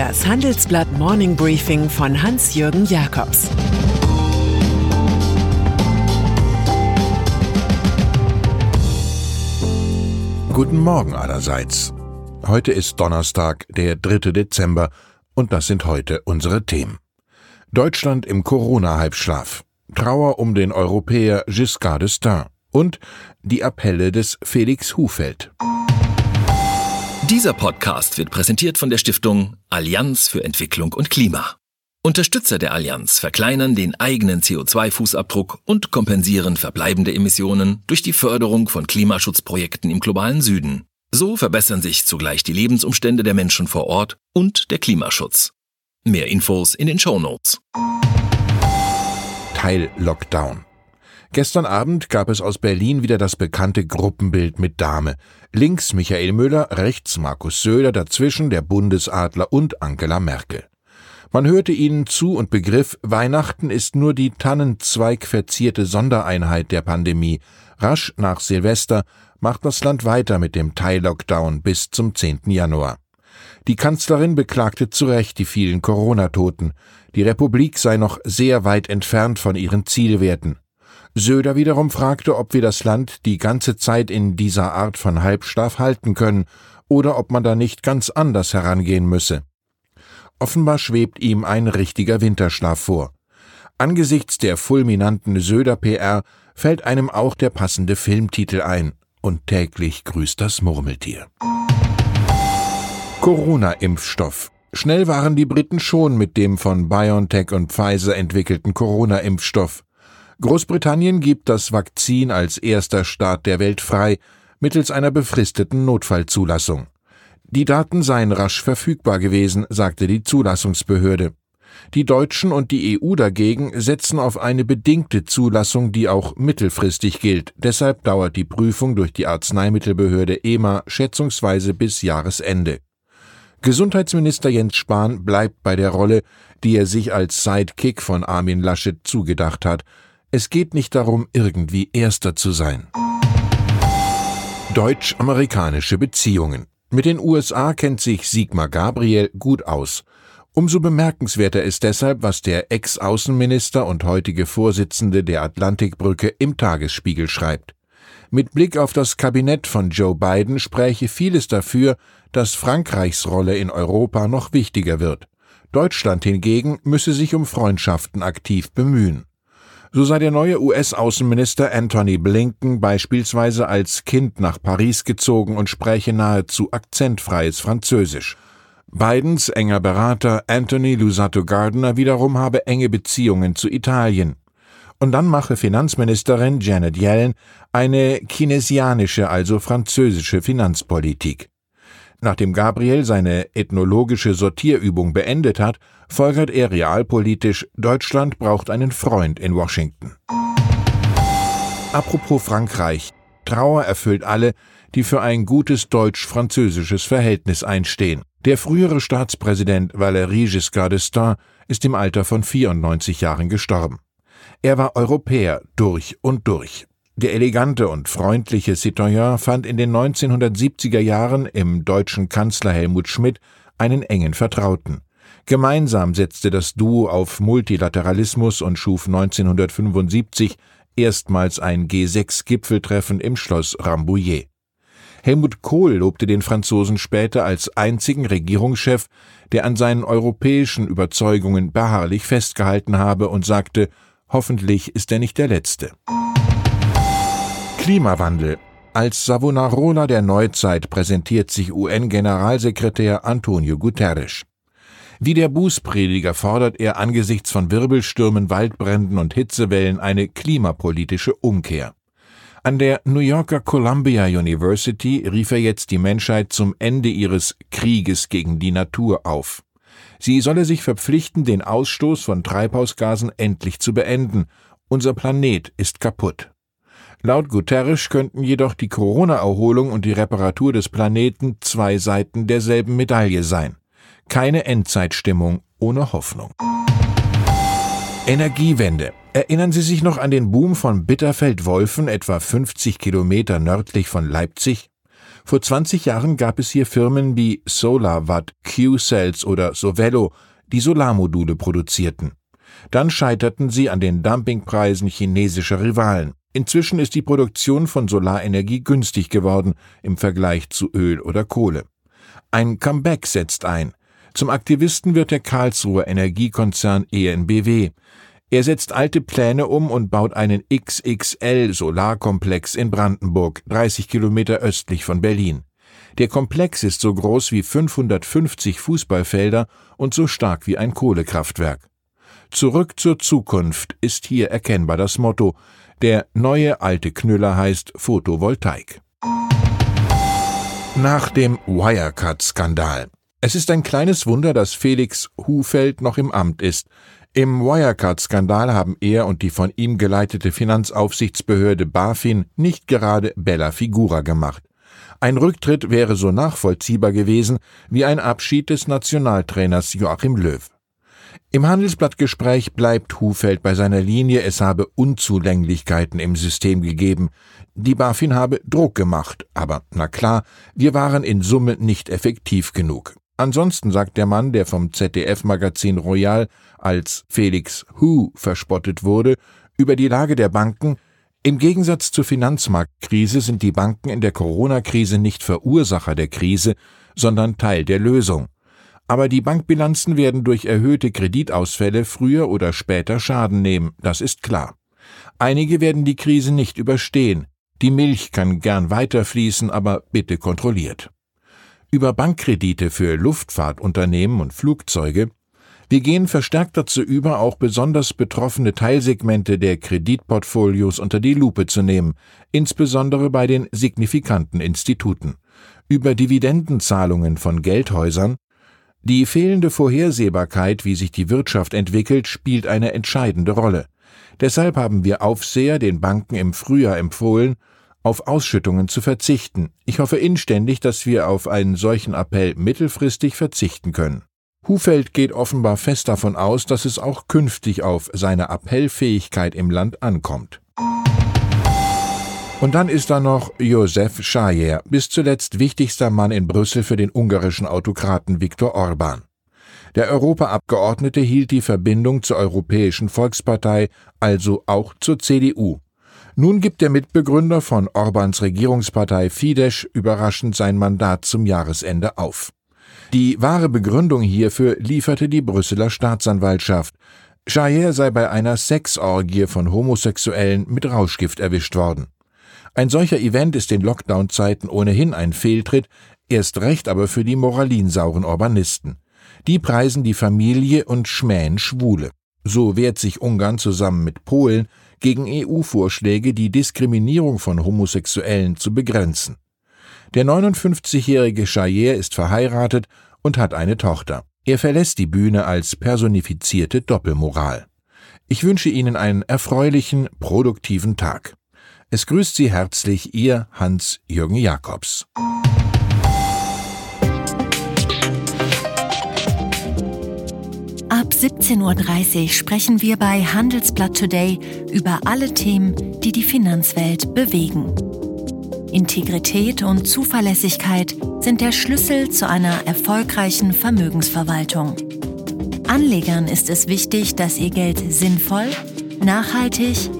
Das Handelsblatt Morning Briefing von Hans-Jürgen Jakobs Guten Morgen allerseits. Heute ist Donnerstag, der 3. Dezember, und das sind heute unsere Themen. Deutschland im Corona-Halbschlaf. Trauer um den Europäer Giscard d'Estaing und die Appelle des Felix Hufeld. Dieser Podcast wird präsentiert von der Stiftung Allianz für Entwicklung und Klima. Unterstützer der Allianz verkleinern den eigenen CO2-Fußabdruck und kompensieren verbleibende Emissionen durch die Förderung von Klimaschutzprojekten im globalen Süden. So verbessern sich zugleich die Lebensumstände der Menschen vor Ort und der Klimaschutz. Mehr Infos in den Show Notes. Teil-Lockdown. Gestern Abend gab es aus Berlin wieder das bekannte Gruppenbild mit Dame. Links Michael Müller, rechts Markus Söder, dazwischen der Bundesadler und Angela Merkel. Man hörte ihnen zu und begriff, Weihnachten ist nur die tannenzweigverzierte Sondereinheit der Pandemie. Rasch nach Silvester macht das Land weiter mit dem Teil-Lockdown bis zum 10. Januar. Die Kanzlerin beklagte zu Recht die vielen Corona-Toten. Die Republik sei noch sehr weit entfernt von ihren Zielwerten. Söder wiederum fragte, ob wir das Land die ganze Zeit in dieser Art von Halbschlaf halten können oder ob man da nicht ganz anders herangehen müsse. Offenbar schwebt ihm ein richtiger Winterschlaf vor. Angesichts der fulminanten Söder-PR fällt einem auch der passende Filmtitel ein. Und täglich grüßt das Murmeltier. Corona-Impfstoff. Schnell waren die Briten schon mit dem von BioNTech und Pfizer entwickelten Corona-Impfstoff. Großbritannien gibt das Vakzin als erster Staat der Welt frei, mittels einer befristeten Notfallzulassung. Die Daten seien rasch verfügbar gewesen, sagte die Zulassungsbehörde. Die Deutschen und die EU dagegen setzen auf eine bedingte Zulassung, die auch mittelfristig gilt. Deshalb dauert die Prüfung durch die Arzneimittelbehörde EMA schätzungsweise bis Jahresende. Gesundheitsminister Jens Spahn bleibt bei der Rolle, die er sich als Sidekick von Armin Laschet zugedacht hat. Es geht nicht darum, irgendwie Erster zu sein. Deutsch-amerikanische Beziehungen. Mit den USA kennt sich Sigmar Gabriel gut aus. Umso bemerkenswerter ist deshalb, was der Ex-Außenminister und heutige Vorsitzende der Atlantikbrücke im Tagesspiegel schreibt. Mit Blick auf das Kabinett von Joe Biden spräche vieles dafür, dass Frankreichs Rolle in Europa noch wichtiger wird. Deutschland hingegen müsse sich um Freundschaften aktiv bemühen. So sei der neue US-Außenminister Anthony Blinken beispielsweise als Kind nach Paris gezogen und spräche nahezu akzentfreies Französisch. Bidens enger Berater Anthony Lusato Gardner wiederum habe enge Beziehungen zu Italien. Und dann mache Finanzministerin Janet Yellen eine chinesianische, also französische Finanzpolitik. Nachdem Gabriel seine ethnologische Sortierübung beendet hat, folgert er realpolitisch, Deutschland braucht einen Freund in Washington. Apropos Frankreich. Trauer erfüllt alle, die für ein gutes deutsch-französisches Verhältnis einstehen. Der frühere Staatspräsident Valéry Giscard d'Estaing ist im Alter von 94 Jahren gestorben. Er war Europäer durch und durch. Der elegante und freundliche Citoyen fand in den 1970er Jahren im deutschen Kanzler Helmut Schmidt einen engen Vertrauten. Gemeinsam setzte das Duo auf Multilateralismus und schuf 1975 erstmals ein G6-Gipfeltreffen im Schloss Rambouillet. Helmut Kohl lobte den Franzosen später als einzigen Regierungschef, der an seinen europäischen Überzeugungen beharrlich festgehalten habe und sagte, hoffentlich ist er nicht der Letzte. Klimawandel. Als Savonarola der Neuzeit präsentiert sich UN-Generalsekretär Antonio Guterres. Wie der Bußprediger fordert er angesichts von Wirbelstürmen, Waldbränden und Hitzewellen eine klimapolitische Umkehr. An der New Yorker Columbia University rief er jetzt die Menschheit zum Ende ihres Krieges gegen die Natur auf. Sie solle sich verpflichten, den Ausstoß von Treibhausgasen endlich zu beenden. Unser Planet ist kaputt. Laut Guterres könnten jedoch die Corona-Erholung und die Reparatur des Planeten zwei Seiten derselben Medaille sein. Keine Endzeitstimmung ohne Hoffnung. Energiewende. Erinnern Sie sich noch an den Boom von Bitterfeld-Wolfen, etwa 50 Kilometer nördlich von Leipzig? Vor 20 Jahren gab es hier Firmen wie SolarWatt, Q-Cells oder Sovello, die Solarmodule produzierten. Dann scheiterten sie an den Dumpingpreisen chinesischer Rivalen. Inzwischen ist die Produktion von Solarenergie günstig geworden im Vergleich zu Öl oder Kohle. Ein Comeback setzt ein. Zum Aktivisten wird der Karlsruher Energiekonzern ENBW. Er setzt alte Pläne um und baut einen XXL Solarkomplex in Brandenburg, 30 Kilometer östlich von Berlin. Der Komplex ist so groß wie 550 Fußballfelder und so stark wie ein Kohlekraftwerk. Zurück zur Zukunft ist hier erkennbar das Motto. Der neue alte Knüller heißt Photovoltaik. Nach dem Wirecard-Skandal. Es ist ein kleines Wunder, dass Felix Hufeld noch im Amt ist. Im Wirecard-Skandal haben er und die von ihm geleitete Finanzaufsichtsbehörde BaFin nicht gerade Bella Figura gemacht. Ein Rücktritt wäre so nachvollziehbar gewesen wie ein Abschied des Nationaltrainers Joachim Löw. Im Handelsblattgespräch bleibt Hufeld bei seiner Linie, es habe Unzulänglichkeiten im System gegeben. Die BaFin habe Druck gemacht, aber na klar, wir waren in Summe nicht effektiv genug. Ansonsten sagt der Mann, der vom ZDF-Magazin Royal als Felix Hu verspottet wurde, über die Lage der Banken, im Gegensatz zur Finanzmarktkrise sind die Banken in der Corona-Krise nicht Verursacher der Krise, sondern Teil der Lösung. Aber die Bankbilanzen werden durch erhöhte Kreditausfälle früher oder später Schaden nehmen, das ist klar. Einige werden die Krise nicht überstehen. Die Milch kann gern weiterfließen, aber bitte kontrolliert. Über Bankkredite für Luftfahrtunternehmen und Flugzeuge wir gehen verstärkt dazu über, auch besonders betroffene Teilsegmente der Kreditportfolios unter die Lupe zu nehmen, insbesondere bei den signifikanten Instituten. Über Dividendenzahlungen von Geldhäusern die fehlende Vorhersehbarkeit, wie sich die Wirtschaft entwickelt, spielt eine entscheidende Rolle. Deshalb haben wir Aufseher den Banken im Frühjahr empfohlen, auf Ausschüttungen zu verzichten. Ich hoffe inständig, dass wir auf einen solchen Appell mittelfristig verzichten können. Hufeld geht offenbar fest davon aus, dass es auch künftig auf seine Appellfähigkeit im Land ankommt. Und dann ist da noch Josef Schajer, bis zuletzt wichtigster Mann in Brüssel für den ungarischen Autokraten Viktor Orban. Der Europaabgeordnete hielt die Verbindung zur Europäischen Volkspartei, also auch zur CDU. Nun gibt der Mitbegründer von Orbans Regierungspartei Fidesz überraschend sein Mandat zum Jahresende auf. Die wahre Begründung hierfür lieferte die Brüsseler Staatsanwaltschaft. Jair sei bei einer Sexorgie von Homosexuellen mit Rauschgift erwischt worden. Ein solcher Event ist in Lockdown-Zeiten ohnehin ein Fehltritt, erst recht aber für die moralinsauren Urbanisten. Die preisen die Familie und schmähen Schwule. So wehrt sich Ungarn zusammen mit Polen gegen EU-Vorschläge, die Diskriminierung von Homosexuellen zu begrenzen. Der 59-jährige Chayer ist verheiratet und hat eine Tochter. Er verlässt die Bühne als personifizierte Doppelmoral. Ich wünsche Ihnen einen erfreulichen, produktiven Tag. Es grüßt Sie herzlich Ihr Hans-Jürgen Jakobs. Ab 17.30 Uhr sprechen wir bei Handelsblatt Today über alle Themen, die die Finanzwelt bewegen. Integrität und Zuverlässigkeit sind der Schlüssel zu einer erfolgreichen Vermögensverwaltung. Anlegern ist es wichtig, dass ihr Geld sinnvoll, nachhaltig